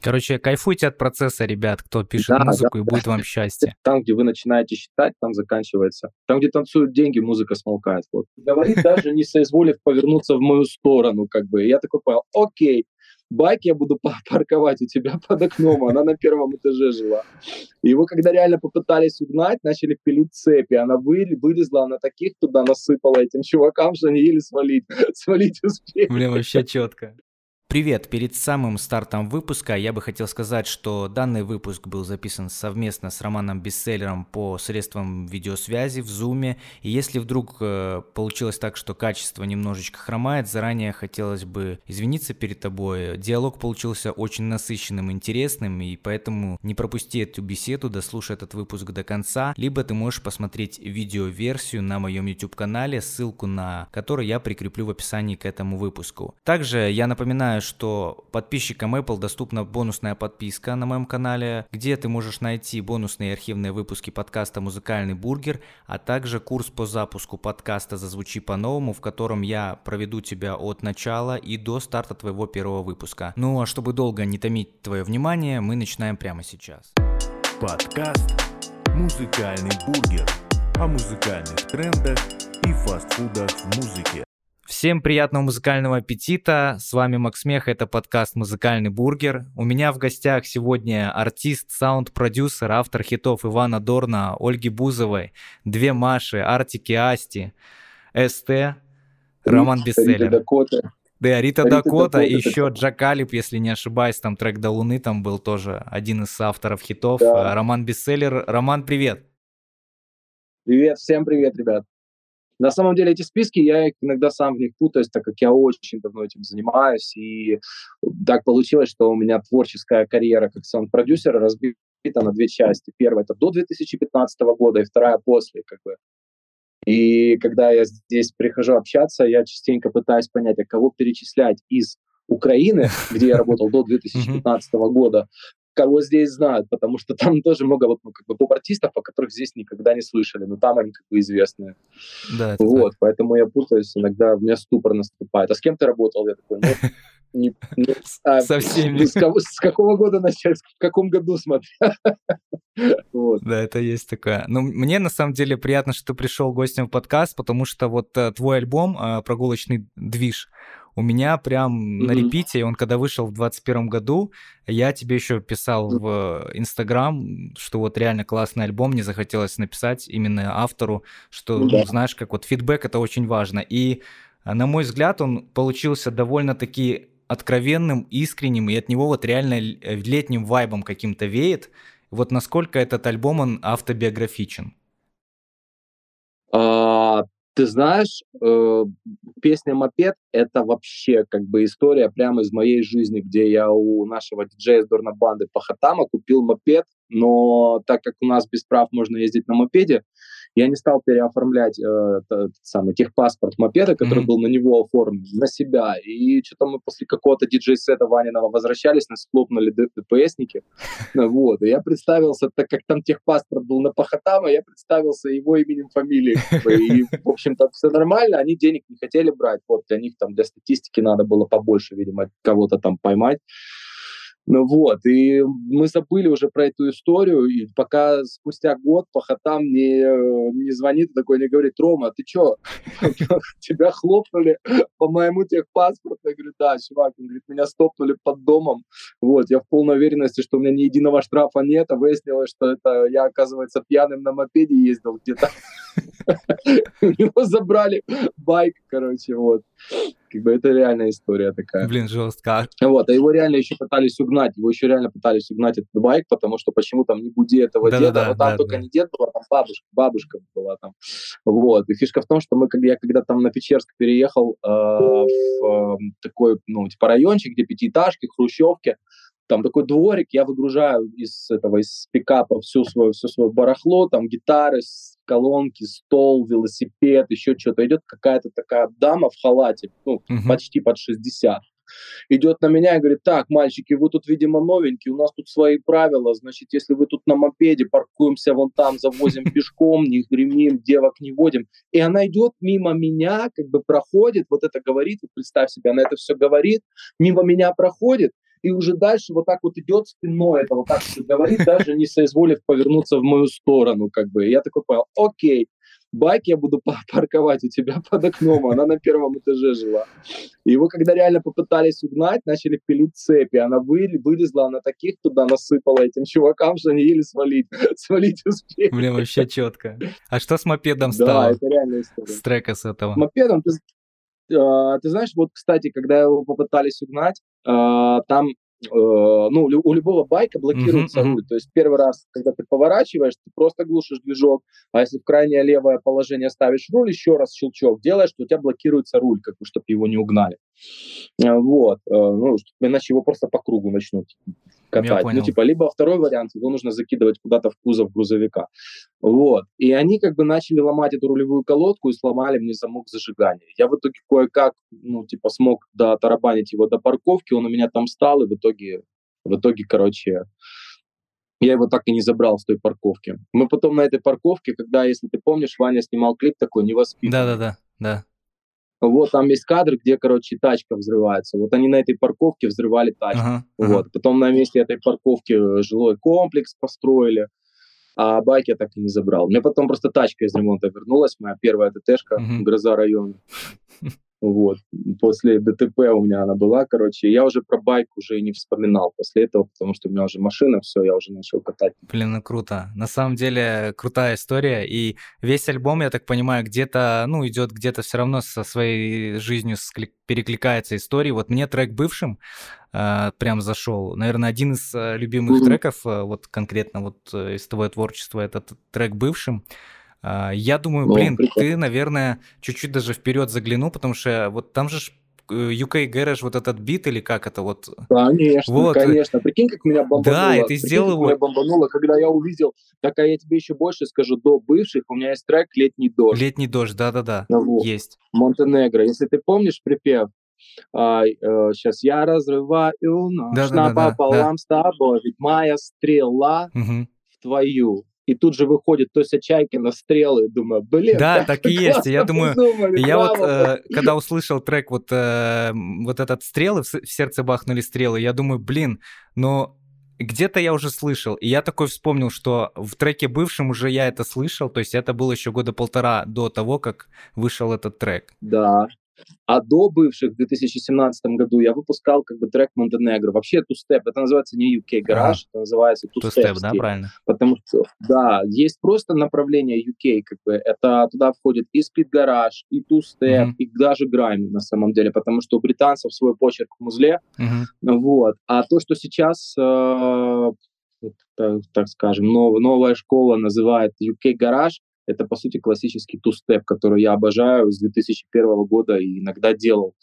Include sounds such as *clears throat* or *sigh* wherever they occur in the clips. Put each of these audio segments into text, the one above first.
Короче, кайфуйте от процесса, ребят, кто пишет да, музыку, да. и будет вам *laughs* счастье. Там, где вы начинаете считать, там заканчивается. Там, где танцуют деньги, музыка смолкает. Вот. Говорит даже не соизволив повернуться в мою сторону, как бы. Я такой понял, окей, байк я буду парковать у тебя *laughs* под окном, она на первом этаже жила. И его, когда реально попытались угнать, начали пилить цепи, она вы, вылезла, она таких туда насыпала этим чувакам, что они еле свалить, *laughs* свалить успели. Блин, вообще четко. Привет! Перед самым стартом выпуска я бы хотел сказать, что данный выпуск был записан совместно с Романом Бестселлером по средствам видеосвязи в Zoom. И если вдруг э, получилось так, что качество немножечко хромает, заранее хотелось бы извиниться перед тобой. Диалог получился очень насыщенным, интересным, и поэтому не пропусти эту беседу, дослушай этот выпуск до конца, либо ты можешь посмотреть видеоверсию на моем YouTube-канале, ссылку на который я прикреплю в описании к этому выпуску. Также я напоминаю, Напоминаю, что подписчикам Apple доступна бонусная подписка на моем канале, где ты можешь найти бонусные архивные выпуски подкаста «Музыкальный бургер», а также курс по запуску подкаста «Зазвучи по-новому», в котором я проведу тебя от начала и до старта твоего первого выпуска. Ну а чтобы долго не томить твое внимание, мы начинаем прямо сейчас. Подкаст «Музыкальный бургер» о музыкальных трендах и фастфудах в музыке. Всем приятного музыкального аппетита. С вами Макс Мех, это подкаст «Музыкальный бургер». У меня в гостях сегодня артист, саунд-продюсер, автор хитов Ивана Дорна, Ольги Бузовой, две Маши, Artik & Asti, СТ, Роман Бестселлер. Дакота. Да, Рита, Рита Дакота, и еще Jah Khalib, если не ошибаюсь, там трек «До луны» там был тоже один из авторов хитов. Да. Роман Бестселлер. Роман, привет. Привет, всем привет, ребят. На самом деле эти списки, я иногда сам в них путаюсь, так как я очень давно этим занимаюсь, и так получилось, что у меня творческая карьера как саунд-продюсера разбита на две части. Первая — это до 2015 года, и вторая — после, как бы. И когда я здесь прихожу общаться, я частенько пытаюсь понять, а кого перечислять из Украины, где я работал до 2015 года, кого здесь знают, потому что там *laughs* тоже много вот, ну, как бы поп-артистов, о которых здесь никогда не слышали, но там они как бы известные. Да, вот, так. поэтому я путаюсь, иногда у меня ступор наступает. А с кем ты работал? Я такой, ну, *laughs* не, не, а, Со всеми. С, кого, с какого года начать, в каком году смотря? *laughs* вот. Да, это есть такое. Ну, мне на самом деле приятно, что ты пришел гостем в подкаст, потому что вот э, твой альбом э, «Прогулочный движ», у меня прям mm-hmm. на репите, он когда вышел в 21 году, я тебе еще писал mm-hmm. в Инстаграм, что вот реально классный альбом, мне захотелось написать именно автору, что, mm-hmm. ну, знаешь, как вот фидбэк это очень важно. И, а, на мой взгляд, он получился довольно-таки откровенным, искренним, и от него вот реально летним вайбом каким-то веет. Вот насколько этот альбом, он автобиографичен? А, ты знаешь, э, песня «Мопед» — это вообще как бы история прямо из моей жизни, где я у нашего диджея из Дорнабанды Пахатама купил мопед, но так как у нас без прав можно ездить на мопеде, я не стал переоформлять э, тот самый техпаспорт мопеда, который mm-hmm. был на него оформлен, на себя. И что-то мы после какого-то диджей-сета Ваниного возвращались, нас хлопнули ДПСники. *laughs* Вот. И я представился, так как там техпаспорт был на Пахатама, я представился его именем, фамилией. И, в общем-то, все нормально. Они денег не хотели брать. Вот для них там, для статистики надо было побольше, видимо, кого-то там поймать. Ну вот, и мы забыли уже про эту историю, и пока спустя год Пахотам не, не звонит такой, не говорит, Рома, ты чё, *laughs* тебя хлопнули по моему техпаспорту? Я говорю, да, чувак, он говорит, меня стопнули под домом, вот, я в полной уверенности, что у меня ни единого штрафа нет, а выяснилось, что это я, оказывается, пьяным на мопеде ездил где-то. *laughs* У него забрали байк, короче, вот. Как бы это реальная история такая. Блин, жестко. Вот, а его реально еще пытались угнать, его еще реально пытались угнать этот байк, потому что почему там не буди этого да, деда, да, вот там да, только да. не дед был, а там бабушка, бабушка была там. Вот, и фишка в том, что мы, когда я когда там на Печерск переехал э, в э, такой, ну, типа райончик, где пятиэтажки, хрущевки, там такой дворик, я выгружаю из этого, из пикапа всю свою, все свое барахло, там гитары, колонки, стол, велосипед, еще что-то. Идет какая-то такая дама в халате, ну, угу. почти под 60 идет на меня и говорит, так, мальчики, вы тут, видимо, новенькие, у нас тут свои правила, значит, если вы тут на мопеде паркуемся вон там, завозим *laughs* пешком, не гремим, девок не водим. И она идет мимо меня, как бы проходит, вот это говорит, вот представь себе, она это все говорит, мимо меня проходит, и уже дальше вот так вот идет спиной, это вот так говорит, даже не соизволив повернуться в мою сторону, как бы. И я такой понял, окей, байк я буду парковать у тебя под окном, она на первом этаже жила. И его, когда реально попытались угнать, начали пилить цепи, она вы, вылезла, она таких туда насыпала этим чувакам, что они еле свалить, *laughs* свалить успели. Блин, вообще четко. А что с мопедом стало? Да, это реальная история. С трека с этого. С мопедом, ты, э, ты знаешь, вот, кстати, когда его попытались угнать, э, там Э, ну, у любого байка блокируется руль. То есть первый раз, когда ты поворачиваешь, ты просто глушишь движок, а если в крайнее левое положение ставишь руль, еще раз щелчок делаешь, то у тебя блокируется руль, как бы, чтобы его не угнали. Э, вот. Э, ну, иначе его просто по кругу начнут катать. Ну, типа, либо второй вариант, его нужно закидывать куда-то в кузов грузовика. Вот. И они как бы начали ломать эту рулевую колодку и сломали мне замок зажигания. Я в итоге кое-как, ну, типа, смог дотарабанить его до парковки, он у меня там стал, и в итоге, в итоге, короче, я его так и не забрал с той парковки. Мы потом на этой парковке, когда, если ты помнишь, Ваня снимал клип такой «Невоспитанный». Да-да-да, да. Вот там есть кадр, где, короче, тачка взрывается. Вот они на этой парковке взрывали тачку. Ага, вот. Ага. Потом на месте этой парковки э, жилой комплекс построили, а байк я так и не забрал. Мне потом просто тачка из ремонта вернулась, моя первая ТТшка, угу. гроза района. *laughs* Вот. После ДТП у меня она была, короче. Я уже про байк уже не вспоминал после этого, потому что у меня уже машина, все, я уже начал катать. Блин, ну круто. На самом деле крутая история. И весь альбом, я так понимаю, где-то, ну, идет где-то все равно со своей жизнью перекликается история. Вот мне трек бывшим э, прям зашел. Наверное, один из э, любимых mm-hmm. треков, э, вот конкретно вот э, из твоего творчества, этот трек бывшим. Я думаю, ну, блин, прикольно. ты, наверное, чуть-чуть даже вперед заглянул, потому что вот там же UK Garage вот этот бит или как это вот? Конечно, вот. конечно. Прикинь, как меня бомбануло. Да, и ты сделал его. меня бомбануло, когда я увидел, так а я тебе еще больше скажу, до бывших у меня есть трек «Летний дождь». «Летний дождь», да-да-да, вот. есть. Монтенегро. Если ты помнишь припев, а, э, сейчас я разрываю нож да, да, напополам да, да. с тобой, ведь моя стрела угу. в твою и тут же выходит Тося Чайкина стрелы, думаю, блин, да, так и есть. Я думаю, я вот э, когда услышал трек вот э, вот этот стрелы в сердце бахнули стрелы, я думаю, блин, но где-то я уже слышал, и я такой вспомнил, что в треке бывшем уже я это слышал, то есть это было еще года полтора до того, как вышел этот трек. Да, а до бывших в 2017 году я выпускал как бы трек Монтенегро. Вообще Two-Step, это называется не UK Garage, а, это называется Two-Step. да, правильно? Потому что, да, есть просто направление UK, как бы, это туда входит и Speed Garage, и Two-Step, mm-hmm. и даже Grime на самом деле, потому что у британцев свой почерк в музле, mm-hmm. вот. А то, что сейчас э, так, так скажем, нов, новая школа называет UK Garage, это, по сути, классический ту-степ, который я обожаю с 2001 года и иногда делал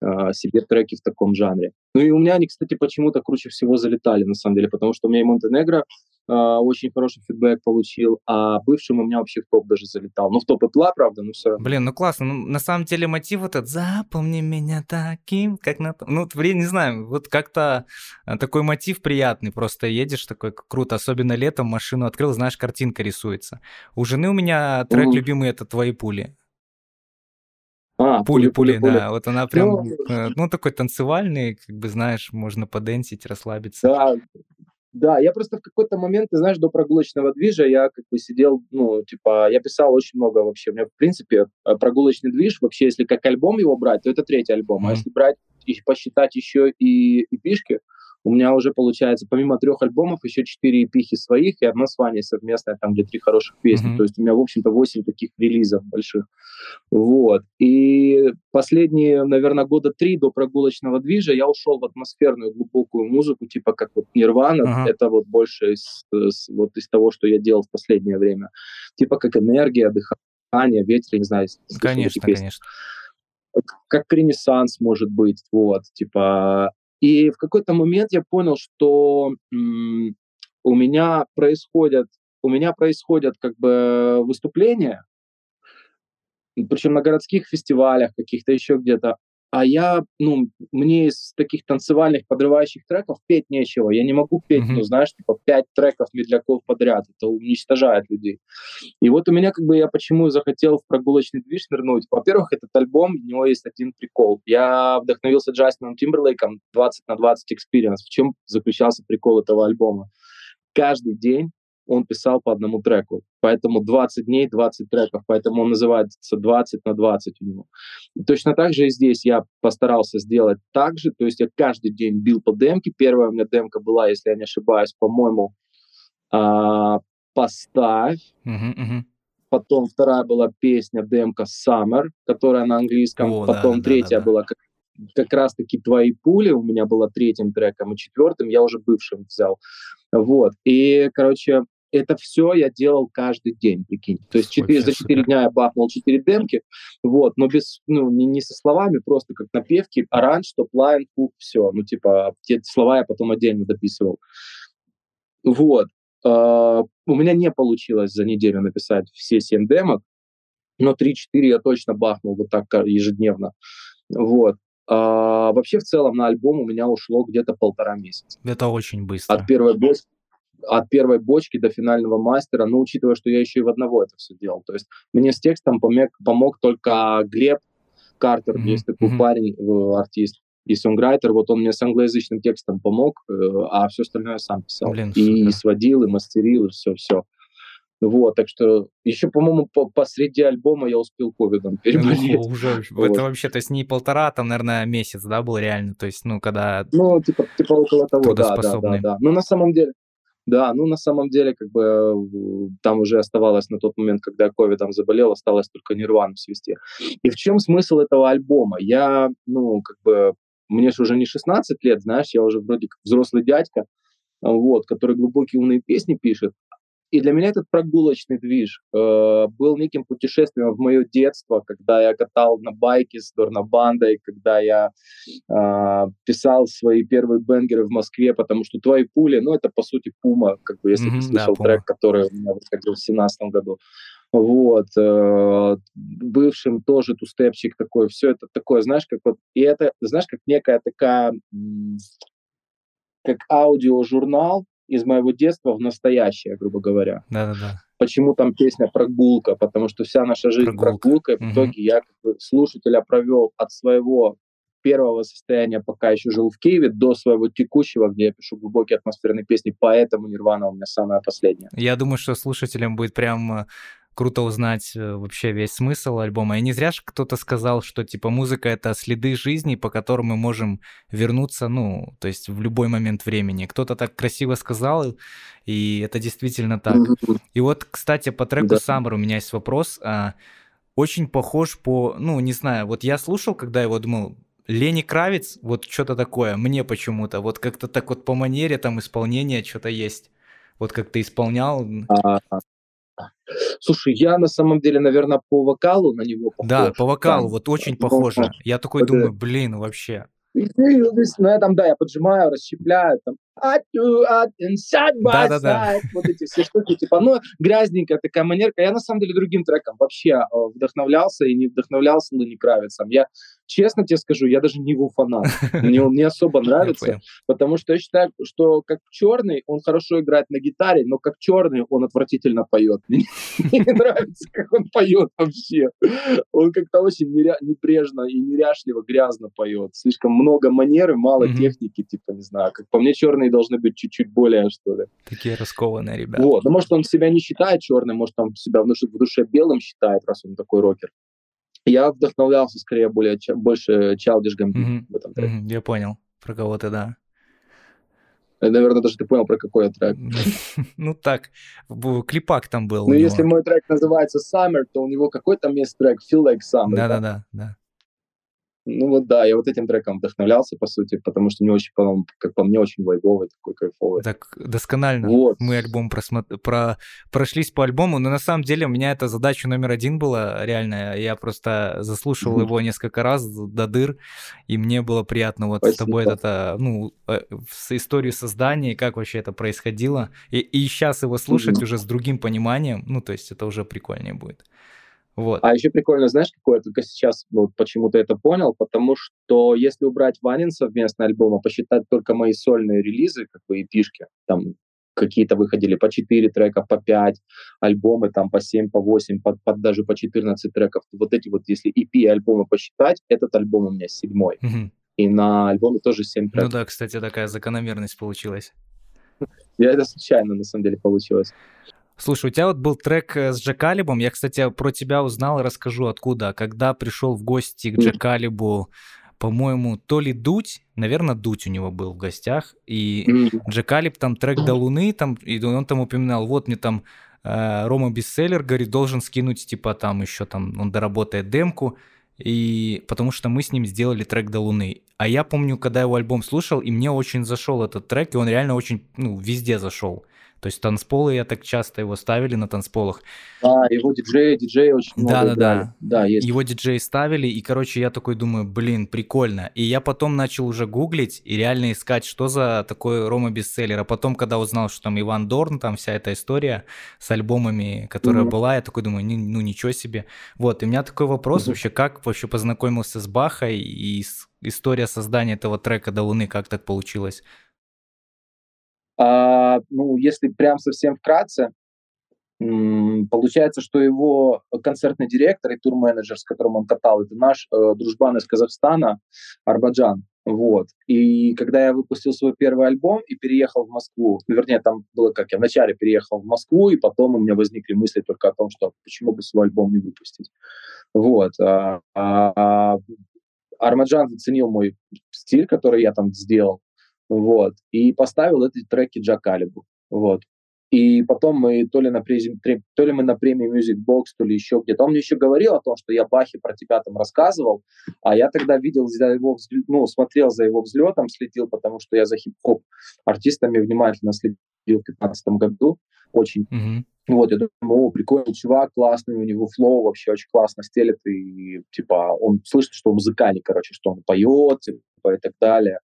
э, себе треки в таком жанре. Ну и у меня они, кстати, почему-то круче всего залетали, на самом деле, потому что у меня и Монтенегро очень хороший фидбэк получил, а бывшим у меня вообще в топ даже залетал. Ну, в топ Apple, правда, но все равно. Блин, ну классно. Ну, на самом деле мотив этот «Запомни меня таким, как на...» Ну, блин, не знаю, вот как-то э, такой мотив приятный. Просто едешь такой круто, особенно летом машину открыл, знаешь, картинка рисуется. У жены у меня трек mm-hmm. любимый — это «Твои пули». А, пули, пули, пули, да. Вот она прям, ну, э, ну, такой танцевальный, как бы, знаешь, можно поденсить, расслабиться. Да, да, я просто в какой-то момент, ты знаешь, до прогулочного движа я как бы сидел, ну, типа, я писал очень много вообще. У меня, в принципе, э, прогулочный движ, вообще, если как альбом его брать, то это третий альбом. Mm-hmm. А если брать и посчитать еще и, и пишки, у меня уже получается, помимо трех альбомов, еще четыре эпихи своих и одна с Ваней совместная, там, где три хороших песни. Mm-hmm. То есть у меня, в общем-то, восемь таких релизов больших. Вот. И последние, наверное, года три до прогулочного движа я ушел в атмосферную глубокую музыку, типа как вот Нирвана. Uh-huh. Это вот больше из, из, вот из того, что я делал в последнее время. Типа как энергия, дыхание, ветер, не знаю. Конечно, конечно. Как ренессанс может быть, вот, типа и в какой-то момент я понял, что у меня происходят, у меня происходят как бы выступления, причем на городских фестивалях каких-то еще где-то, а я, ну, мне из таких танцевальных подрывающих треков петь нечего. Я не могу петь, mm-hmm. ну, знаешь, типа пять треков медляков подряд. Это уничтожает людей. И вот у меня как бы я почему захотел в прогулочный движ нырнуть. Во-первых, этот альбом, у него есть один прикол. Я вдохновился Джастином Тимберлейком 20 на 20 Experience. В чем заключался прикол этого альбома? Каждый день он писал по одному треку. Поэтому 20 дней, 20 треков. Поэтому он называется 20 на 20 у него. И точно так же и здесь я постарался сделать так же. То есть я каждый день бил по демке. Первая у меня демка была, если я не ошибаюсь, по-моему, а, «Поставь». Uh-huh, uh-huh. Потом вторая была песня, демка «Summer», которая на английском. О, Потом да, третья да, да, была как, как раз-таки «Твои пули» у меня была третьим треком. И четвертым я уже бывшим взял. Вот. И, короче, это все я делал каждый день, прикинь. То есть 4, за 4 дня я бахнул 4 демки, вот, но без, ну, не, не со словами, просто как напевки, аранж, topline, hook, все. Ну, типа, те слова я потом отдельно дописывал. Вот. Uh, у меня не получилось за неделю написать все 7 демок, но 3-4 я точно бахнул вот так ежедневно. Вот. Uh, вообще, в целом, на альбом у меня ушло где-то полтора месяца. Это очень быстро. От первой бочки, от первой бочки до финального мастера, но учитывая, что я еще и в одного это все делал. То есть мне с текстом помог, помог только Глеб Картер, mm-hmm. есть такой mm-hmm. парень, э, артист и сонграйтер, вот он мне с англоязычным текстом помог, э, а все остальное я сам писал. Блин, и супер. сводил, и мастерил, и все-все. Вот, так что еще, по-моему, по посреди альбома я успел ковидом переболеть. Ну, *laughs* уже, вот. Это вообще, то есть не полтора, там, наверное, месяц, да, был реально, то есть, ну, когда... Ну, типа, типа около того, да, да, да, да. Ну, на самом деле, да, ну на самом деле, как бы там уже оставалось на тот момент, когда я ковидом заболел, осталось только Нирвану свести. И в чем смысл этого альбома? Я, ну, как бы, мне же уже не 16 лет, знаешь, я уже вроде как взрослый дядька, вот, который глубокие умные песни пишет, и для меня этот прогулочный движ э, был неким путешествием в мое детство, когда я катал на байке с Дорнабандой, когда я э, писал свои первые бенгеры в Москве, потому что «Твои пули», ну, это, по сути, Пума, как бы, если mm-hmm, ты слышал да, трек, который у меня выходил в 2017 году. Вот, э, бывшим тоже тустепчик такой, все это такое, знаешь, как вот, и это, знаешь, как некая такая, как аудиожурнал, из моего детства в настоящее, грубо говоря. Да-да-да. Почему там песня «Прогулка»? Потому что вся наша жизнь прогулка. прогулка. И в итоге я как бы, слушателя провел от своего первого состояния, пока еще жил в Киеве, до своего текущего, где я пишу глубокие атмосферные песни, поэтому Нирвана у меня самая последняя. Я думаю, что слушателям будет прям э, круто узнать э, вообще весь смысл альбома. И не зря же кто-то сказал, что типа музыка — это следы жизни, по которым мы можем вернуться, ну, то есть в любой момент времени. Кто-то так красиво сказал, и это действительно так. И вот, кстати, по треку да. Summer у меня есть вопрос. А, очень похож по, ну, не знаю, вот я слушал, когда его думал, Лени Кравец, вот что-то такое, мне почему-то, вот как-то так вот по манере там исполнения что-то есть. Вот как ты исполнял. А, Слушай, я на самом деле, наверное, по вокалу на него похож. Да, по вокалу, там, вот очень похоже. Я такой думаю, блин, вообще. Ну, я там, да, я поджимаю, расщепляю, там, от, от, inside by да, да, вот эти все *laughs* штуки, типа, ну, грязненькая такая манерка. Я, на самом деле, другим треком вообще э, вдохновлялся и не вдохновлялся Луни Кравицем. Я, честно тебе скажу, я даже не его фанат. *laughs* Мне он не особо нравится, потому что я считаю, что как черный, он хорошо играет на гитаре, но как черный он отвратительно поет. *laughs* Мне не нравится, как он поет вообще. Он как-то очень небрежно и неряшливо, грязно поет. Слишком много манеры, мало техники, типа, не знаю. Как по мне, черный должны быть чуть-чуть более, что ли. Такие раскованные ребята. Вот. Ну, может, он себя не считает черным, может, он себя в душе белым считает, раз он такой рокер. Я вдохновлялся скорее более, больше Childish Gambino mm-hmm. в этом треке. Mm-hmm. Я понял, про кого ты, да. Э, наверное, даже ты понял, про какой трек. ну *laughs* так, клипак там был. Ну, если мой трек называется Summer, то у него какой там есть трек Feel Like Summer. Да-да-да. Ну вот да, я вот этим треком вдохновлялся, по сути, потому что мне очень, по как по мне, очень вайбовый, такой кайфовый. Так, досконально. Вот. Мы альбом просмотр... про... прошлись по альбому, но на самом деле у меня эта задача номер один была реальная. Я просто заслушивал mm-hmm. его несколько раз до дыр, и мне было приятно вот Спасибо. с тобой это, ну, э, с историю создания, как вообще это происходило. И, и сейчас его слушать mm-hmm. уже с другим пониманием, ну, то есть это уже прикольнее будет. Вот. А еще прикольно, знаешь, какое я только сейчас вот почему-то это понял, потому что если убрать Ванин совместный альбом, а посчитать только мои сольные релизы, как бы эпишки, там какие-то выходили по 4 трека, по 5, альбомы там по 7, по 8, по, по, даже по 14 треков. Вот эти вот, если EP альбомы посчитать, этот альбом у меня седьмой. Мгм. И на альбоме тоже 7 Ну треков. да, кстати, такая закономерность получилась. Я это случайно, на самом деле, получилось. Слушай, у тебя вот был трек э, с Джакалибом. Я, кстати, про тебя узнал и расскажу откуда. Когда пришел в гости к Мгм. Джакалибу, по-моему, то ли Дудь, наверное, Дудь у него был в гостях, и М, Джакалиб там трек до *clears throat* Луны, там, и он там упоминал, вот мне там э, Рома Бестселлер, говорит, должен скинуть, типа, там еще там, он доработает демку, и потому что мы с ним сделали трек до Луны. А я помню, когда его альбом слушал, и мне очень зашел этот трек, и он реально очень, ну, везде зашел. То есть танцполы, я так часто его ставили на танцполах. Да, его диджеи, диджеи очень много Да-да-да. играли. Да, есть. Его диджеи ставили, и, короче, я такой думаю, блин, прикольно. И я потом начал уже гуглить и реально искать, что за такой Рома бестселлер. А потом, когда узнал, что там Иван Дорн, там вся эта история с альбомами, которая Мгм. была, я такой думаю, «Ни- ну ничего себе. Вот, и у меня такой вопрос Мгм. вообще, как вообще познакомился с Бахой и с- история создания этого трека до Луны, как так получилось? А, ну, если прям совсем вкратце, получается, что его концертный директор и турменеджер, с которым он катал, это наш э, дружбан из Казахстана, Арбаджан. Вот. И когда я выпустил свой первый альбом и переехал в Москву, ну, вернее, там было как, я вначале переехал в Москву, и потом у меня возникли мысли только о том, что почему бы свой альбом не выпустить. Вот. А, а, Армаджан заценил мой стиль, который я там сделал, вот, и поставил эти треки Джакалибу, вот. И потом мы то ли, на презим, тре- то ли мы на премии Music Box, то ли еще где-то. Он мне еще говорил о том, что я Бахе про тебя там рассказывал, а я тогда видел за его, взлё- ну, смотрел за его взлетом, следил, потому что я за хип-хоп артистами внимательно следил в 2015 году, очень. Мгм. Вот, я думаю, о, прикольный чувак, классный, у него флоу вообще очень классно стелет, и, типа, он слышит, что он музыкальный, короче, что он поет, типа, и так далее.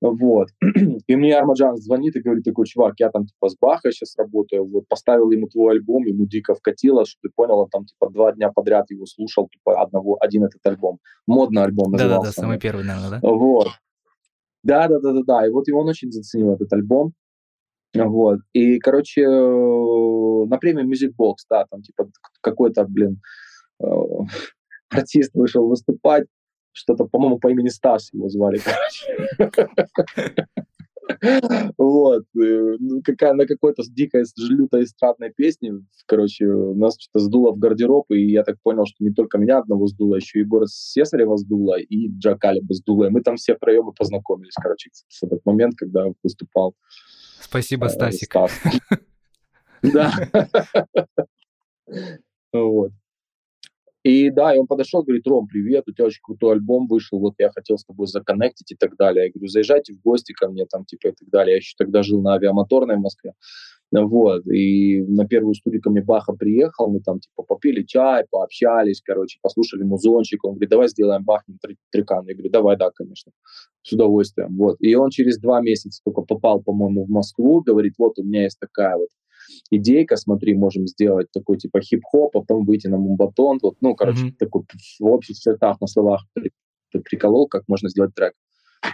Вот. *clears throat* И мне Армаджан звонит и говорит, такой, чувак, я там, типа, с Бахой сейчас работаю, вот, поставил ему твой альбом, ему дико вкатило, что ты понял, он там, типа, два дня подряд его слушал, типа, одного, один этот альбом. Модный альбом назывался. Да-да-да, самый первый, наверное, да? Вот. Да, да, да, да, да. И вот его он очень заценил этот альбом. Вот. И, короче, э, на премии Music Box, да, там типа какой-то, блин, э, *laughs* артист вышел выступать, что-то, по-моему, по имени Стас его звали, короче. *laughs* Вот. э, ну, Какая, на какой-то с дикой, с лютой эстрадной песне, короче, нас что-то сдуло в гардероб, и я так понял, что не только меня одного сдуло, еще и город Сесарева сдуло, и Джа Калиба сдуло. И мы там все втроем и познакомились, короче, в этот момент, когда выступал Спасибо, э, Стасик. Стас. *laughs* Да. *laughs* Вот. И да, и он подошел, говорит, Ром, привет, у тебя очень крутой альбом вышел, вот я хотел с тобой законнектить и так далее. Я говорю, заезжайте в гости ко мне там, типа, и так далее. Я еще тогда жил на авиамоторной в Москве. Вот, и на первую студию ко мне Баха приехал, мы там, типа, попили чай, пообщались, короче, послушали музончик. Он говорит, давай сделаем три- трекан. Я говорю, давай, да, конечно, с удовольствием. Вот, и он через два месяца только попал, по-моему, в Москву, говорит, вот у меня есть такая вот идейка, смотри, можем сделать такой типа хип-хоп, а потом выйти на мумбатон, вот, ну, короче, Мгм. такой в общих чертах на словах при- при- приколол, как можно сделать трек.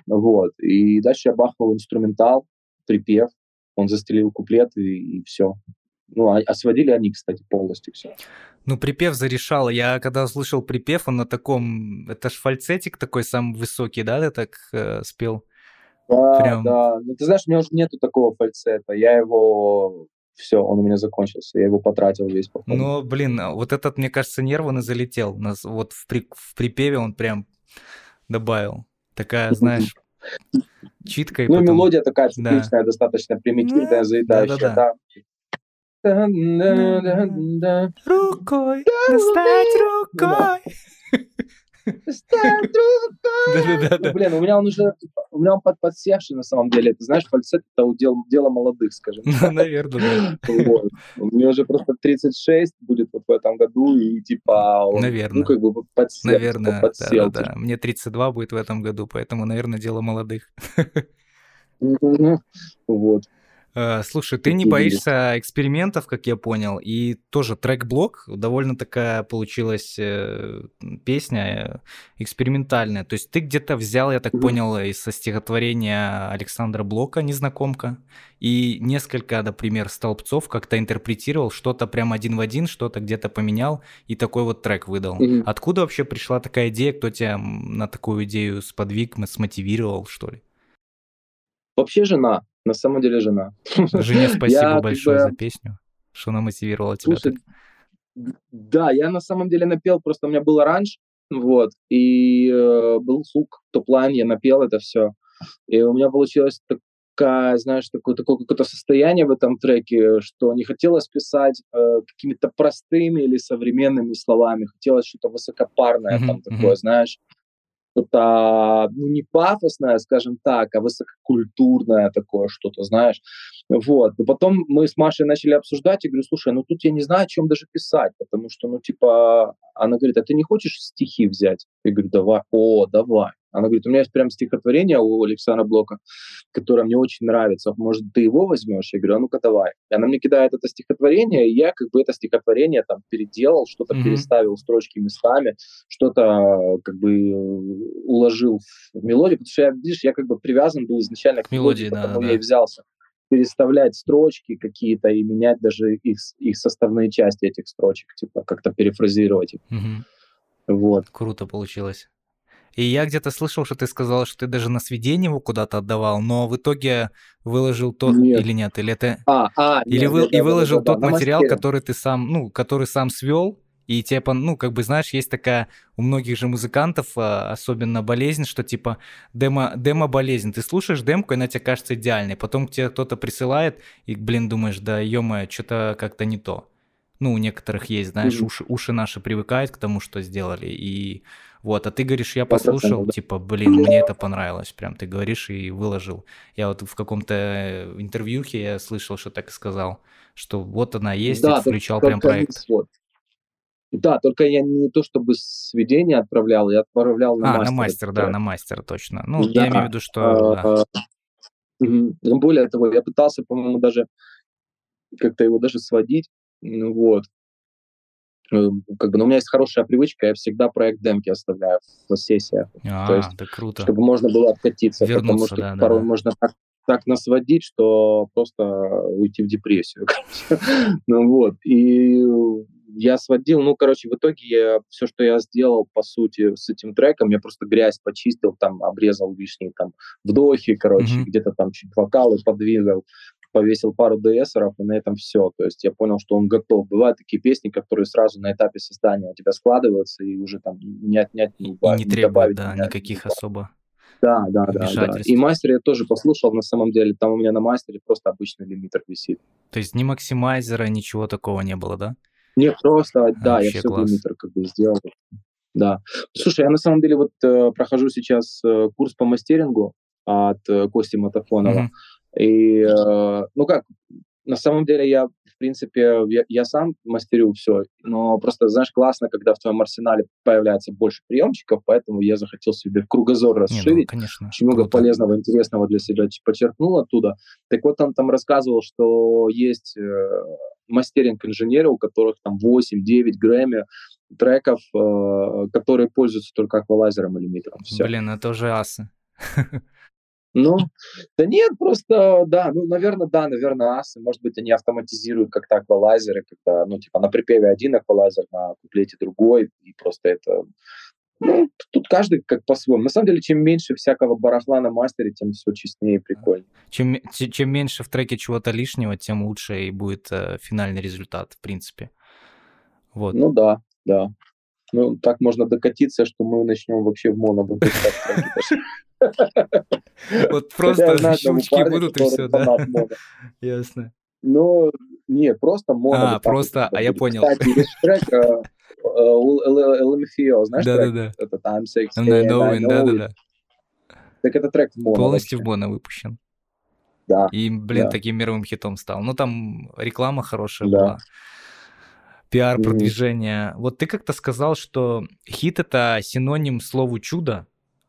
Вот, и дальше я бахнул инструментал, припев, он застрелил куплет и, и все. Ну, а, а сводили они, кстати, полностью все. Ну, припев зарешал. Я когда услышал припев, он на таком... Это ж фальцетик такой самый высокий, да, ты так э, спел? Да, Прям- да. Ну, ты знаешь, у меня уже нету такого фальцета. Я его... Все, он у меня закончился. Я его потратил весь, походу. Но, блин, вот этот, мне кажется, нерв он и залетел. Нас вот в, при- в припеве он прям добавил. Такая, знаешь, читка Ну, потом... мелодия такая Да. цикличная, достаточно примитивная, заедающая, да-да-да. да. Да-да-да-да. Рукой, достать рукой. Ну, блин, у меня он уже, у меня он под, подсевший на самом деле. Ты знаешь, фальцет это удел, дело молодых, скажем. *laughs* Ну, наверное, да. Мне уже просто 36 будет вот в этом году, и типа он, Наверное. ну, как бы подсел, Наверное, подсел. да-да-да. Мне 32 будет в этом году, поэтому, наверное, дело молодых. *laughs* Вот. Э, слушай, ты не боишься экспериментов, как я понял, и тоже трек-блок, довольно такая получилась э, песня э, экспериментальная. То есть ты где-то взял, я так mm-hmm. понял, из стихотворения Александра Блока «Незнакомка», и несколько, например, столбцов как-то интерпретировал, что-то прям один в один, что-то где-то поменял, и такой вот трек выдал. Mm-hmm. Откуда вообще пришла такая идея, кто тебя на такую идею сподвиг, смотивировал, что ли? Вообще жена. На самом деле жена. Жене *laughs* спасибо я, большое как бы... за песню, что она мотивировала тебя. Слушай, да, я на самом деле напел, просто у меня был аранж, вот, и э, был hook, topline, я напел это все. И у меня получилось такая, знаешь, такое, такое какое-то состояние в этом треке, что не хотелось писать э, какими-то простыми или современными словами, хотелось что-то высокопарное mm-hmm, там mm-hmm. такое, знаешь что-то, ну, не пафосное, скажем так, а высококультурное такое что-то, знаешь. Вот. Но потом мы с Машей начали обсуждать, и говорю, слушай, ну тут я не знаю, о чем даже писать, потому что, ну, типа, она говорит, а ты не хочешь стихи взять? Я говорю, давай, о, давай. Она говорит, у меня есть прям стихотворение у Александра Блока, которое мне очень нравится. Может, ты его возьмешь? Я говорю, а ну-ка давай. И она мне кидает это стихотворение, и я как бы это стихотворение там переделал, что-то mm-hmm. переставил строчки местами, что-то как бы уложил в мелодию, потому что я, видишь, я как бы привязан был изначально к мелодии, мелодии потому да, я и взялся переставлять строчки какие-то и менять даже их, их составные части этих строчек, типа как-то перефразировать их. Угу. Вот. Круто получилось. И я где-то слышал, что ты сказал, что ты даже на сведение его куда-то отдавал, но в итоге выложил тот нет. или нет, или это а, а, или нет, вы, нет, и выложил да, тот да, материал, который ты сам, ну, который сам свел, и типа, ну, как бы, знаешь, есть такая у многих же музыкантов а, особенно болезнь, что типа демо, демо-болезнь. Ты слушаешь демку, и она тебе кажется идеальной. Потом к тебе кто-то присылает, и, блин, думаешь, да, ё что-то как-то не то. Ну, у некоторых есть, знаешь, mm-hmm. уши, уши наши привыкают к тому, что сделали, и вот, а ты говоришь, я послушал, типа, блин, мне это понравилось, прям ты говоришь и выложил. Я вот в каком-то э, интервьюхе я слышал, что так и сказал, что вот она есть, да, и включал прям проект. Вот. Да, только я не то чтобы сведение отправлял, я отправлял на а, мастер. на мастер, да, на мастер, точно. Ну, да. я имею в виду, что... А, да. Более того, я пытался, по-моему, даже как-то его даже сводить, ну вот. Эм, как бы, но у меня есть хорошая привычка, я всегда проект демки оставляю в сессиях. А, То есть, круто. Чтобы можно было откатиться, Вернуться, потому что да, порой да. можно так, так насводить, что просто уйти в депрессию. *laughs* ну вот, и я сводил, ну, короче, в итоге я, все, что я сделал, по сути, с этим треком, я просто грязь почистил, там, обрезал лишние там вдохи, короче, mm-hmm. где-то там чуть вокалы подвигал, повесил пару ДСеров, и на этом все. То есть я понял, что он готов. Бывают такие песни, которые сразу на этапе создания у тебя складываются, и уже там не отнять, не, убавить, не, не требует, добавить, да, не никаких особо. Да, да, да, да. И мастер я тоже послушал, на самом деле, там у меня на мастере просто обычный лимитер висит. То есть ни максимайзера, ничего такого не было, да? Не, просто, а, да, я все класс. лимитер как бы сделал. Да. Слушай, я на самом деле вот э, прохожу сейчас э, курс по мастерингу от э, Кости Матафонова. Mm-hmm. И, э, ну как, на самом деле я, в принципе, я, я сам мастерю все, но просто, знаешь, классно, когда в твоем арсенале появляется больше приемчиков, поэтому я захотел себе кругозор расширить. Не, ну, конечно. Очень много Круто. полезного, интересного для себя подчеркнул оттуда. Так вот, он там рассказывал, что есть э, мастеринг-инженеры, у которых там 8-9 Грэмми треков, э, которые пользуются только аквалайзером или микром. Все. Блин, это уже асы. *laughs* Ну, да нет, просто, да, ну, наверное, да, наверное, асы, может быть, они автоматизируют как-то аквалайзеры, когда, ну, типа, на припеве один аквалайзер, на куплете другой, и просто это, ну, тут каждый как по-своему. На самом деле, чем меньше всякого барахла на мастере, тем все честнее и прикольнее. Чем, чем меньше в треке чего-то лишнего, тем лучше и будет э, финальный результат, в принципе. Вот. Ну да, да. Ну, так можно докатиться, что мы начнем вообще в моно выпускать *laughs* Вот просто щелчки будут и все, да? *laughs* Ясно. Ну, не, просто моно. А, просто, а я понял. Кстати, есть трек э, э, LMFAO, знаешь Да-да-да. Это Time 6. Да-да-да. Так это трек в моно. Полностью в моно выпущен. Да. И, блин, таким мировым хитом стал. Ну, там реклама хорошая была пиар-продвижение. Mm-hmm. Вот ты как-то сказал, что хит это синоним слову чудо.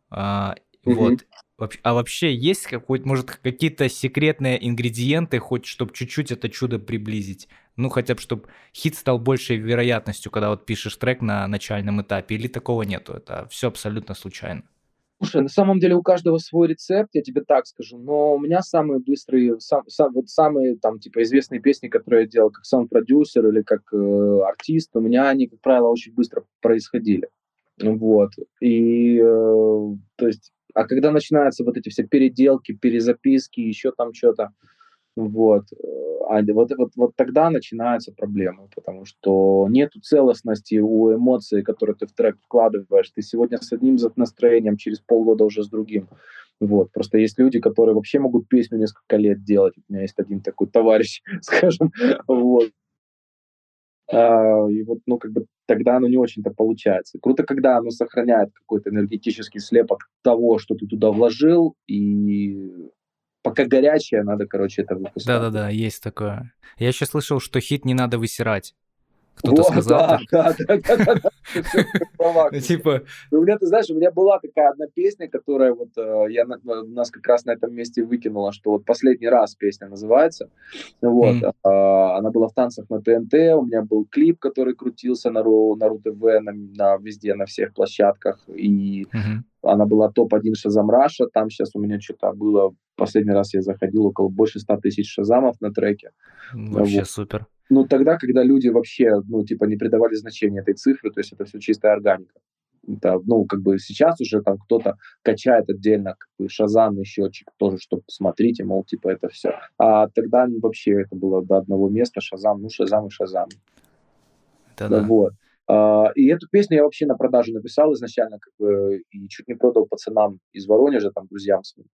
А, Mm-hmm. Вот. А вообще есть какой-то, может, какие-то секретные ингредиенты, хоть чтобы чуть-чуть это чудо приблизить? Ну, хотя бы, чтобы хит стал большей вероятностью, когда вот пишешь трек на начальном этапе, или такого нету? Это все абсолютно случайно. Слушай, на самом деле у каждого свой рецепт, я тебе так скажу, но у меня самые быстрые, сам, сам, вот самые там типа известные песни, которые я делал как саунд-продюсер или как э, артист, у меня они, как правило, очень быстро происходили. Вот. И, э, то есть, а когда начинаются вот эти все переделки, перезаписки, еще там что-то, вот, э, а вот, вот, вот тогда начинаются проблемы, потому что нету целостности у эмоций, которые ты в трек вкладываешь. Ты сегодня с одним настроением, через полгода уже с другим. Вот. Просто есть люди, которые вообще могут песню несколько лет делать. У меня есть один такой товарищ, *laughs* скажем, вот. А, и вот, ну, как бы тогда оно не очень-то получается. Круто, когда оно сохраняет какой-то энергетический слепок того, что ты туда вложил, и пока горячее, надо, короче, это выпускать. Да-да-да, есть такое. Я еще слышал, что хит не надо высирать. Кто-то сказал да, да, да, да, да, Типа... У меня, ты знаешь, у меня была такая одна песня, которая вот э, я нас как раз на этом месте выкинула, что вот последний раз песня называется. Вот. А, она была в танцах на ТНТ, у меня был клип, который крутился на РУ, на РУ-ТВ, на, везде, на всех площадках. И она была топ-1 Шазам Раша. Там сейчас у меня что-то было... Последний раз я заходил около больше 100 тысяч Шазамов на треке. Вообще вот. супер. Ну, тогда, когда люди вообще, ну, типа, не придавали значения этой цифры, то есть это все чистая органика. Это, ну, как бы сейчас уже там кто-то качает отдельно как бы шазамный счетчик тоже, чтобы посмотрите, мол, типа, это все. А тогда вообще это было до одного места, шазам, ну, шазам и шазам. Это да. Вот. Uh, и эту песню я вообще на продажу написал изначально, как бы, и чуть не продал пацанам из Воронежа, там, друзьям своим.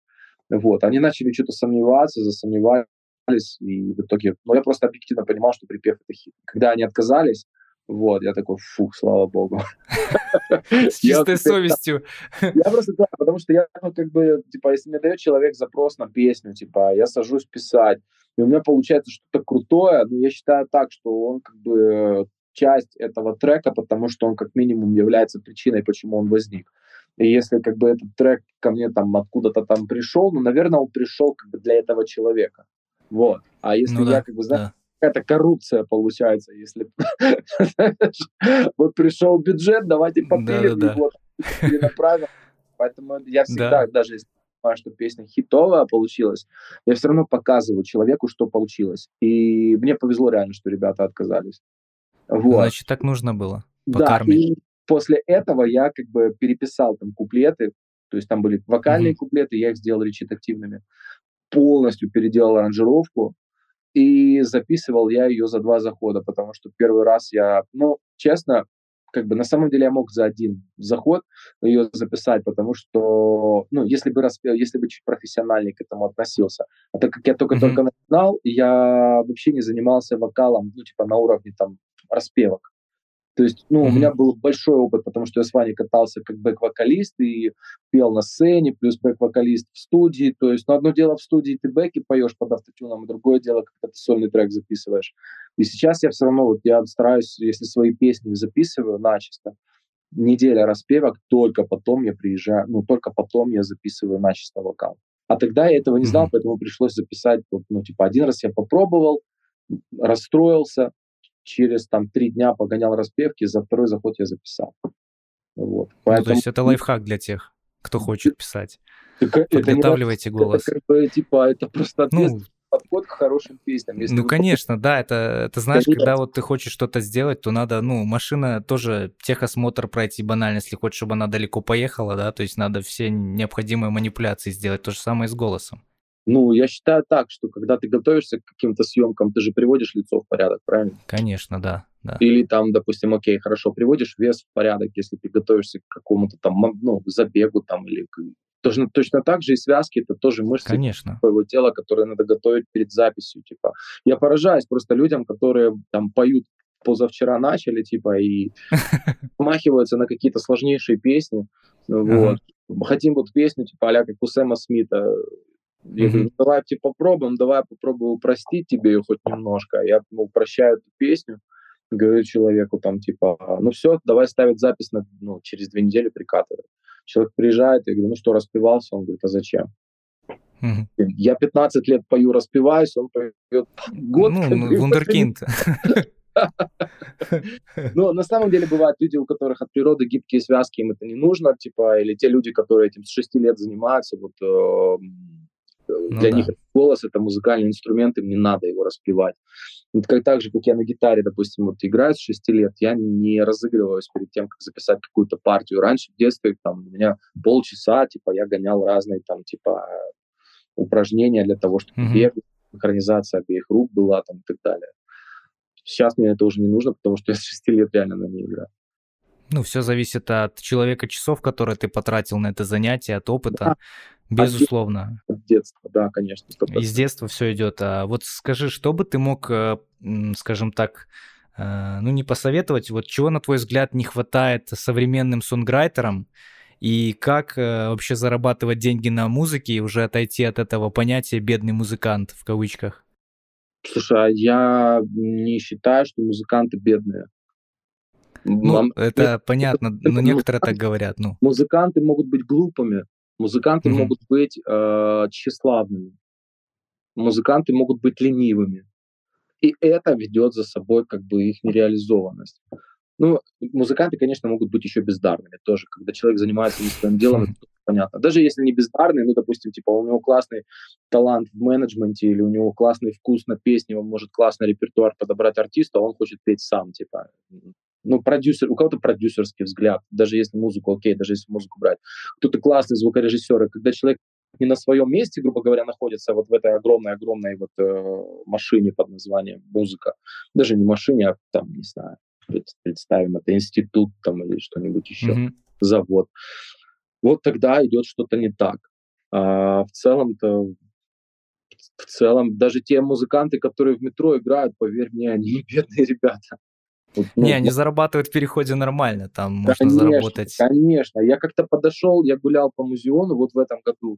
Вот, они начали что-то сомневаться, засомневались, и в итоге, ну, я просто объективно понимал, что припев это хит. Когда они отказались, вот, я такой, фух, слава богу. *laughs* С *laughs* чистой совестью. Я просто, да, потому что я, ну, как бы, типа, если мне дает человек запрос на песню, типа, я сажусь писать, и у меня получается что-то крутое, ну, я считаю так, что он, как бы, часть этого трека, потому что он, как минимум, является причиной, почему он возник. И если, как бы, этот трек ко мне там откуда-то там пришел, ну, наверное, он пришел, как бы, для этого человека. Вот. А если ну, я, да, как бы, знаю, да. какая-то коррупция получается, если *laughs* вот пришел бюджет, давайте попилим его направим. Поэтому я всегда, да. даже если понимаю, что песня хитовая получилась, я все равно показываю человеку, что получилось. И мне повезло реально, что ребята отказались. Вот. Значит, так нужно было. Да, и после этого я как бы переписал там куплеты, то есть там были вокальные mm-hmm. куплеты, я их сделал речитативными полностью переделал аранжировку, и записывал я ее за два захода, потому что первый раз я, ну, честно, как бы на самом деле я мог за один заход ее записать, потому что, ну, если бы, распел, если бы чуть профессиональнее к этому относился. А так как я только-только mm-hmm. начинал, я вообще не занимался вокалом, ну, типа на уровне там распевок. То есть, ну, mm-hmm. у меня был большой опыт, потому что я с Ваней катался как бэк-вокалист и пел на сцене, плюс бэк-вокалист в студии. То есть, ну, одно дело в студии ты бэки поешь под автотюном, и другое дело, когда ты сольный трек записываешь. И сейчас я все равно, вот я стараюсь, если свои песни записываю начисто, неделя распевок, только потом я приезжаю, ну, только потом я записываю начисто вокал. А тогда я этого не знал, mm-hmm. поэтому пришлось записать, вот, ну, типа, один раз я попробовал, расстроился, через там три дня погонял распевки, за второй заход я записал. Вот. Поэтому... Ну, то есть это лайфхак для тех, кто хочет писать. Так, Подготавливайте это голос. Это, как бы, типа, это просто ну, подход к хорошим песням. Если ну, конечно, да, это, это знаешь, конечно. когда вот ты хочешь что-то сделать, то надо, ну, машина тоже техосмотр пройти банально, если хочешь, чтобы она далеко поехала, да, то есть надо все необходимые манипуляции сделать, то же самое и с голосом. Ну, я считаю так, что когда ты готовишься к каким-то съемкам, ты же приводишь лицо в порядок, правильно? Конечно, да. да. Или там, допустим, окей, хорошо, приводишь вес в порядок, если ты готовишься к какому-то там, ну, забегу там или. Точно, точно так же и связки, это тоже мышцы Конечно. твоего тела, которые надо готовить перед записью, типа. Я поражаюсь просто людям, которые там поют позавчера начали, типа, и *laughs* помахиваются на какие-то сложнейшие песни, вот. Хотим вот песню, типа, а как у Сэма Смита, я говорю, давай типа попробуем, давай попробую упростить тебе ее хоть немножко. Я ну, упрощаю эту песню, говорю человеку там типа, ну все, давай ставить запись на, ну, через две недели прикатывать. Человек приезжает, я говорю, ну что, распевался? Он говорит, а зачем? Я 15 лет пою, распеваюсь, он поет год. Ну, *laughs* ну, вундеркинд. Но на самом деле бывают люди, у которых от природы гибкие связки, им это не нужно, типа, или те люди, которые этим с 6 лет занимаются, вот э, Ну для да. них голос, это музыкальный инструмент, им не надо его распевать. Вот как так же, как я на гитаре, допустим, вот играю с 6 лет, я не разыгрываюсь перед тем, как записать какую-то партию. Раньше в детстве там у меня полчаса, типа, я гонял разные там, типа, упражнения для того, чтобы Мгм. бегать, синхронизация обеих рук была там и так далее. Сейчас мне это уже не нужно, потому что я с 6 лет реально на ней играю. Ну, все зависит от человека часов, которые ты потратил на это занятие, от опыта. Да. Безусловно. От детства, да, конечно, 100%. Из детства все идет. А вот скажи, что бы ты мог, э, скажем так, э, ну не посоветовать, вот чего, на твой взгляд, не хватает современным сонграйтерам, и как э, вообще зарабатывать деньги на музыке и уже отойти от этого понятия «бедный музыкант» в кавычках? Слушай, а я не считаю, что музыканты бедные. Ну, Мам- это понятно, но это некоторые так говорят, ну. Музыканты могут быть глупыми, музыканты Мгм. могут быть э, тщеславными, музыканты могут быть ленивыми. И это ведет за собой как бы их нереализованность. Ну, музыканты, конечно, могут быть еще бездарными тоже. Когда человек занимается не своим делом, это понятно. Даже если не бездарный, ну, допустим, типа у него классный талант в менеджменте или у него классный вкус на песни, он может классный репертуар подобрать артиста, а он хочет петь сам, типа. Ну, продюсер, у кого-то продюсерский взгляд, даже если музыку, окей, даже если музыку брать. Кто-то классный звукорежиссер, и когда человек не на своем месте, грубо говоря, находится вот в этой огромной-огромной вот э, машине под названием музыка, даже не машине, а там, не знаю, пред- представим, это институт там или что-нибудь еще, Мгм. завод. Вот тогда идет что-то не так. А в целом-то, в целом, даже те музыканты, которые в метро играют, поверь мне, они *laughs* бедные ребята. Вот, ну, Не, они зарабатывают в переходе нормально, там можно Конечно, заработать. Конечно. Я как-то подошел, я гулял по музеону вот в этом году,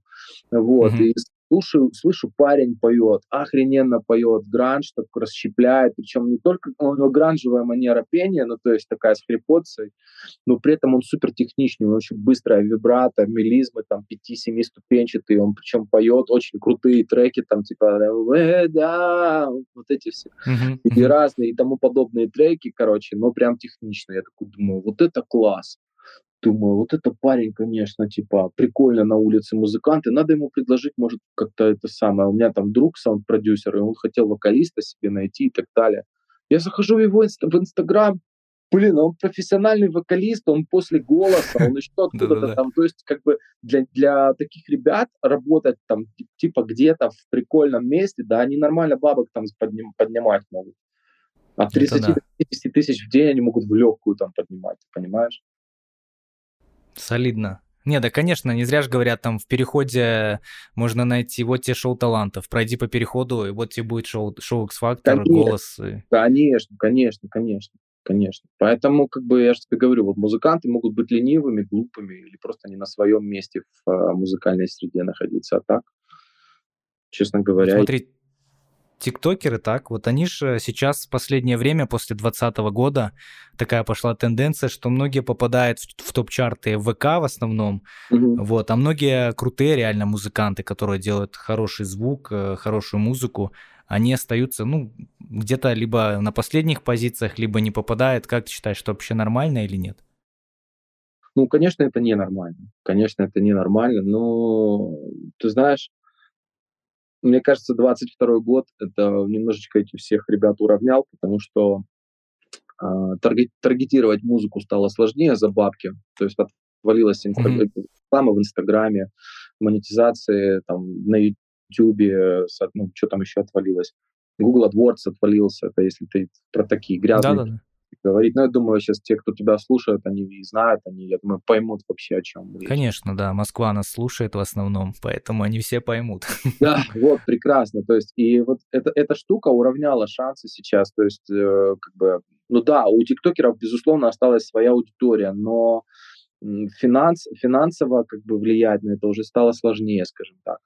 вот, Мгм. и слушаю, слышу, парень поет, охрененно поет, гранж так расщепляет, причем не только у него гранжевая манера пения, ну, то есть такая с хрипотцей, но при этом он супер техничный, у него очень быстрая вибрато, мелизмы, там, 5-7 ступенчатые, он причем поет очень крутые треки, там, типа, «Э, да», вот эти все Мгм, и разные и тому подобные треки, короче, но прям технично. Я такой думаю, вот это класс. Думаю, вот это парень, конечно, типа, прикольно на улице музыканты. Надо ему предложить, может, как-то это самое. У меня там друг саунд-продюсер, и он хотел вокалиста себе найти и так далее. Я захожу в его инста- в Инстаграм, блин, он профессиональный вокалист, он после голоса, он еще *laughs* откуда-то там. То есть, как бы для, для таких ребят работать там, ти- типа, где-то в прикольном месте, да, они нормально бабок там подним- поднимать могут. От Это 30 да. до 50 тысяч в день они могут в легкую там поднимать, понимаешь? Солидно. Не, да, конечно, не зря же говорят, там в переходе можно найти вот тебе шоу талантов, пройди по переходу, и вот тебе будет шоу, шоу X-Factor, голос. и- Конечно, конечно, конечно, конечно. Поэтому, как бы, я же тебе говорю, вот музыканты могут быть ленивыми, глупыми или просто не на своем месте в а, музыкальной среде находиться. А так, честно говоря, смотри, тиктокеры, так, вот они же сейчас в последнее время, после 2020 года, такая пошла тенденция, что многие попадают в, в топ-чарты ВК в основном, Мгм. вот, а многие крутые реально музыканты, которые делают хороший звук, э, хорошую музыку, они остаются, ну, где-то либо на последних позициях, либо не попадают. Как ты считаешь, что вообще нормально или нет? Ну, конечно, это ненормально. Конечно, это ненормально, но ты знаешь, мне кажется, 22 год это немножечко этих всех ребят уравнял, потому что а, тарге- таргетировать музыку стало сложнее за бабки. То есть отвалилась инста- Мгм. реклама в Инстаграме, монетизации там на Ютубе, ну, что там еще отвалилось. Google AdWords отвалился, это если ты про такие грязные. Говорить. Но я думаю, сейчас те, кто тебя слушают, они и знают, они, я думаю, поймут вообще, о чем речь. Конечно, да, Москва нас слушает в основном, *laughs* поэтому они все поймут. *laughs* Да, вот, прекрасно. То есть, и вот эта, эта штука уравняла шансы сейчас. То есть, э, как бы, ну да, у тиктокеров, безусловно, осталась своя аудитория, но финанс, финансово как бы влиять на это уже стало сложнее, скажем так.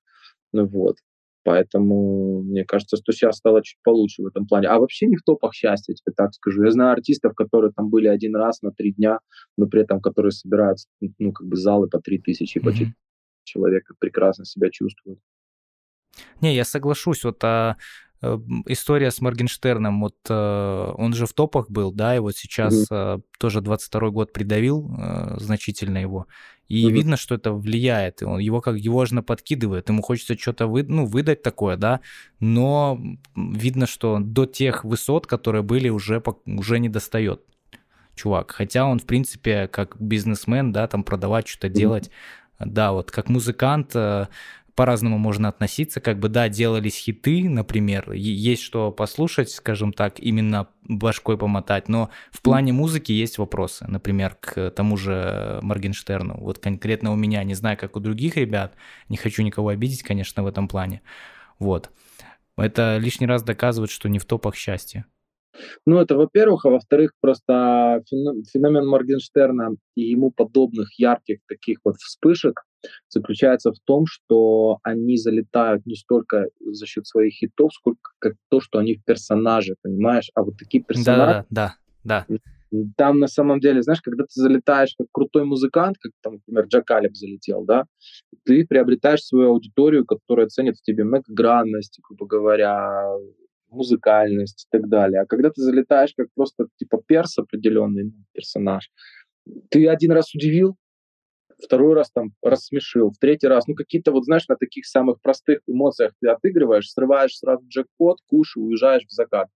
Ну вот. Поэтому мне кажется, что сейчас стало чуть получше в этом плане. А вообще не в топах счастья, тебе так скажу. Я знаю артистов, которые там были один раз на три дня, но при этом которые собирают ну, как бы залы по три тысячи, по четыре человека, прекрасно себя чувствуют. Не, я соглашусь. Вот а, история с Моргенштерном, вот э, он же в топах был, да, и вот сейчас mm-hmm. тоже 22 год придавил значительно его. И mm-hmm. видно, что это влияет. И он, его как его аж подкидывает. Ему хочется что-то вы, ну, выдать такое, да. Но видно, что до тех высот, которые были, уже, уже не достает чувак. Хотя он, в принципе, как бизнесмен, да, там продавать, что-то mm-hmm. делать. Да, вот как музыкант по-разному можно относиться. Как бы, да, делались хиты, например, есть что послушать, скажем так, именно башкой помотать, но в плане музыки есть вопросы, например, к тому же Моргенштерну. Вот конкретно у меня, не знаю, как у других ребят, не хочу никого обидеть, конечно, в этом плане. Вот. Это лишний раз доказывает, что не в топах счастья. Ну, это во-первых, а во-вторых, просто феномен Моргенштерна и ему подобных ярких таких вот вспышек заключается в том, что они залетают не столько за счет своих хитов, сколько как то, что они персонажи, понимаешь? А вот такие персонажи... Да, да, да. Там на самом деле, знаешь, когда ты залетаешь как крутой музыкант, как там, например, Джакалеб залетел, да, ты приобретаешь свою аудиторию, которая ценит в тебе многогранность, грубо говоря, музыкальность и так далее. А когда ты залетаешь как просто типа перс определенный ну, персонаж, ты один раз удивил, второй раз там рассмешил, в третий раз, ну какие-то вот, знаешь, на таких самых простых эмоциях ты отыгрываешь, срываешь сразу джекпот, куш и уезжаешь в закат.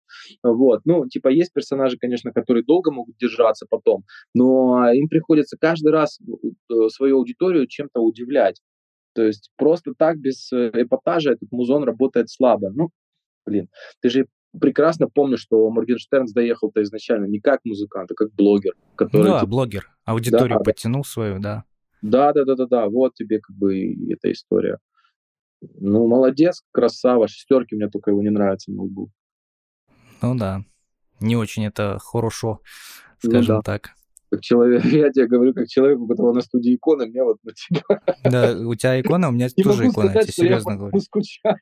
Вот, ну, типа есть персонажи, конечно, которые долго могут держаться потом, но им приходится каждый раз э, свою аудиторию чем-то удивлять. То есть просто так, без э, эпатажа этот музон работает слабо. Ну, блин, ты же прекрасно помнишь, что Моргенштерн доехал-то изначально не как музыкант, а как блогер. Который, ну, типа, блогер. Аудиторию да, подтянул свою, да. Да, да, да, да, да. Вот тебе как бы эта история. Ну, молодец, красава. Шестерки, мне только его не нравится на лбу. Ну да. Не очень это хорошо, ну скажем ну, да. так. Как человек, *laughs* я тебе говорю, как человек, у которого на студии икона, мне вот на тебя. *laughs* Да, у тебя икона, у меня *laughs* тоже икона, я тебе серьезно говорю. скучаю.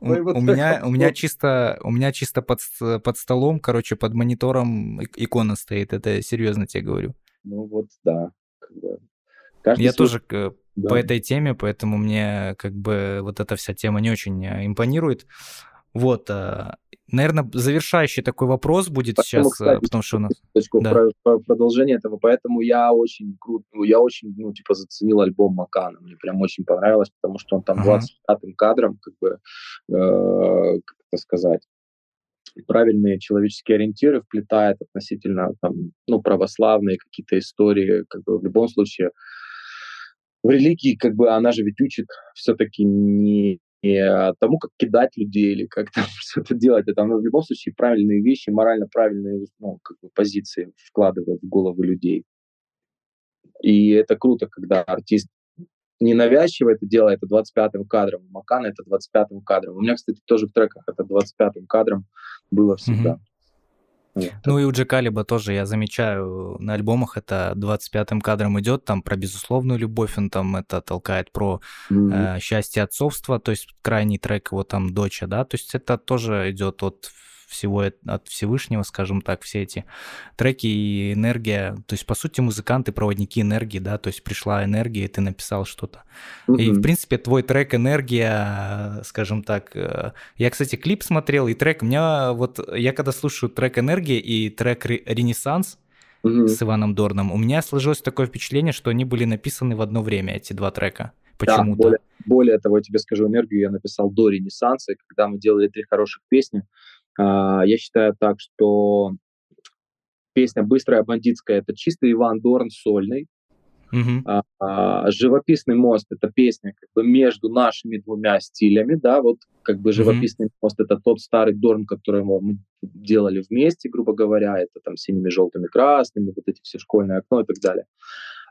У, у меня, у меня чисто, у меня чисто под, под столом, короче, под монитором икона стоит. Это серьезно тебе говорю. Ну вот, да. Каждый Я свой... тоже да. по этой теме, поэтому мне как бы вот эта вся тема не очень э, импонирует. Вот, э, наверное, завершающий такой вопрос будет поэтому, сейчас, кстати, потому что у нас... *laughs* Да. Про, про продолжение этого, поэтому я очень круто, ну, я очень, ну, типа, заценил альбом Макана, мне прям очень понравилось, потому что он там ага. 25-м кадром, как бы, э, как это сказать, правильные человеческие ориентиры вплетает относительно там, ну, православные какие-то истории, как бы в любом случае в религии, как бы она же ведь учит все-таки не тому, как кидать людей или как там *laughs* что-то делать. Это она в любом случае правильные вещи, морально правильные ну, как бы позиции вкладывает в головы людей. И это круто, когда артист ненавязчиво это делает, это 25-м кадром. У Макана это 25-м кадром. У меня, кстати, тоже в треках это 25-м кадром было всегда. Mm-hmm. Ну и у Джекалиба тоже, я замечаю, на альбомах это 25-м кадром идет, там про безусловную любовь, он там это толкает про mm-hmm. э, счастье отцовства, то есть крайний трек его там доча, да, то есть это тоже идет от всего от Всевышнего, скажем так, все эти треки и энергия. То есть, по сути, музыканты, проводники энергии, да, то есть пришла энергия, и ты написал что-то. Mm-hmm. И, в принципе, твой трек «Энергия», скажем так, э, я, кстати, клип смотрел, и трек, у меня вот, я когда слушаю трек «Энергия» и трек «Ренессанс», mm-hmm. с Иваном Дорном, у меня сложилось такое впечатление, что они были написаны в одно время, эти два трека. Почему-то. Да, более, более того, я тебе скажу, энергию я написал до Ренессанса, когда мы делали три хороших песни, я считаю так, что песня «Быстрая бандитская» — это чисто Иван Дорн сольный. Uh-huh. А, а, «Живописный мост» — это песня как бы между нашими двумя стилями, да, вот как бы «Живописный uh-huh. мост» — это тот старый Дорн, который мы делали вместе, грубо говоря, это там синими, желтыми, красными, вот эти все школьное окно и так далее.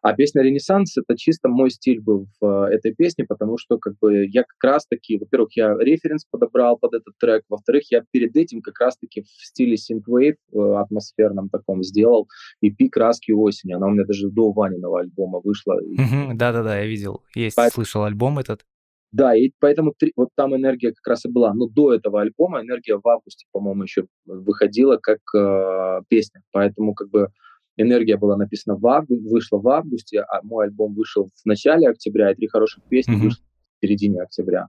А песня «Ренессанс» — это чисто мой стиль был в э, этой песне, потому что как бы я как раз-таки, во-первых, я референс подобрал под этот трек, во-вторых, я перед этим как раз-таки в стиле synthwave э, атмосферном таком сделал EP «Краски осени». Она у меня даже до Ваниного альбома вышла. Да-да-да, я видел. Есть, слышал альбом этот. Да, и поэтому три, вот там энергия как раз и была. Но до этого альбома энергия в августе, по-моему, еще выходила как э, песня. Поэтому как бы энергия была написана в августе, вышла в августе, а мой альбом вышел в начале октября, и три хороших песни mm-hmm. вышли в середине октября.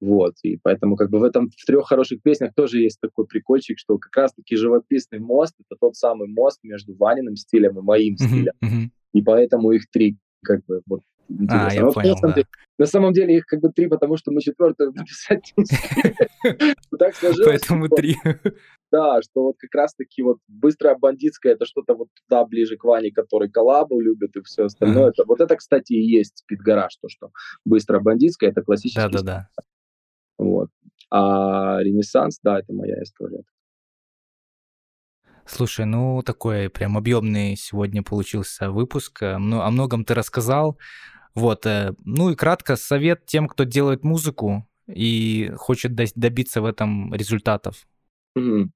Вот, и поэтому как бы в этом, в трех хороших песнях тоже есть такой прикольчик, что как раз-таки живописный мост — это тот самый мост между Ваниным стилем и моим mm-hmm. стилем. Mm-hmm. И поэтому их три как бы вот интересно. А, я Но, понял, на, самом да. деле, на самом деле их как бы три, потому что мы четвертую *laughs* написать *laughs* Так сложилось. Поэтому три. Да, что вот как раз-таки вот быстрая бандитская, это что-то вот туда ближе к Ване, который коллабу любит и все остальное. Это, вот это, кстати, и есть спидгараж, то, что быстрая бандитская, это классический. Да-да-да. Вот. А Ренессанс, да, это моя история. Слушай, ну такой прям объемный сегодня получился выпуск. Э, о многом ты рассказал. Вот, э, ну и кратко совет тем, кто делает музыку и хочет добиться в этом результатов. Mm-hmm.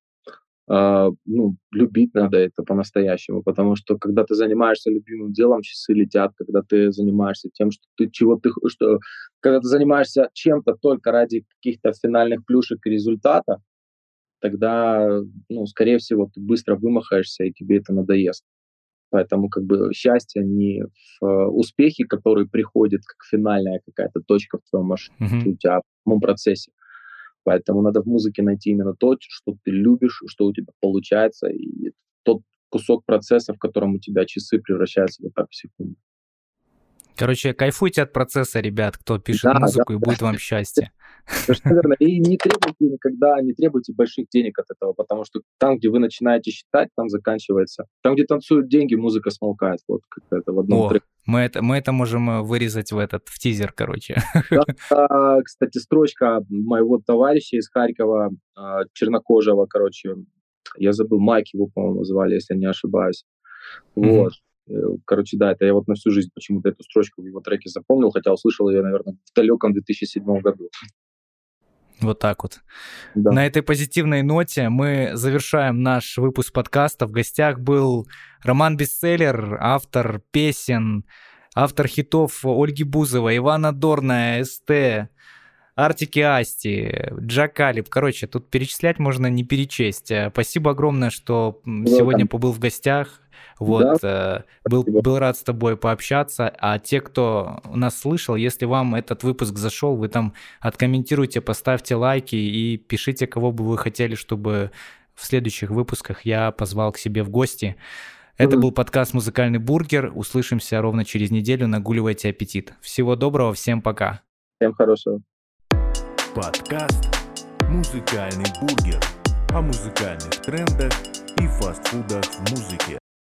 Uh, ну, любить надо это по-настоящему, потому что когда ты занимаешься любимым делом, часы летят, когда ты занимаешься тем, что ты чего ты, что, когда ты занимаешься чем-то только ради каких-то финальных плюшек и результата, тогда, ну, скорее всего, ты быстро вымахаешься, и тебе это надоест. Поэтому как бы счастье не в э, успехе, который приходит как финальная какая-то точка в твоем маршруте, mm-hmm. тебя в самом процессе. Поэтому надо в музыке найти именно то, что ты любишь, что у тебя получается, и тот кусок процесса, в котором у тебя часы превращаются вот так в секунду. Короче, кайфуйте от процесса, ребят, кто пишет да, музыку, да, и будет вам счастье. Совершенно И не требуйте никогда, не требуйте больших денег от этого, потому что там, где вы начинаете считать, там заканчивается. Там, где танцуют деньги, музыка смолкает. Вот как это в одном О, треке. Мы это, мы это можем э, вырезать в этот, в тизер, короче. Да, *laughs* кстати, строчка моего товарища из Харькова, а, чернокожего, короче, я забыл, Майк его, по-моему, звали, если не ошибаюсь. Вот. Э, короче, да, это я вот на всю жизнь почему-то эту строчку в его треке запомнил, хотя услышал ее, наверное, в далеком 2007 году. Вот так вот. Да. На этой позитивной ноте мы завершаем наш выпуск подкаста. В гостях был Роман Бестселлер, автор песен, автор хитов Ольги Бузовой, Ивана Дорна, СТ, Артики Асти, Джакалип. Короче, тут перечислять можно не перечесть. Спасибо огромное, что да, сегодня побыл в гостях. Вот, да. э, был, был рад с тобой пообщаться. А те, кто нас слышал, если вам этот выпуск зашел, вы там откомментируйте, поставьте лайки и пишите, кого бы вы хотели, чтобы в следующих выпусках я позвал к себе в гости. Это был подкаст «Музыкальный бургер». Услышимся ровно через неделю. Нагуливайте аппетит. Всего доброго, всем пока. Всем хорошего. Подкаст «Музыкальный бургер» о музыкальных трендах и фастфудах в музыке.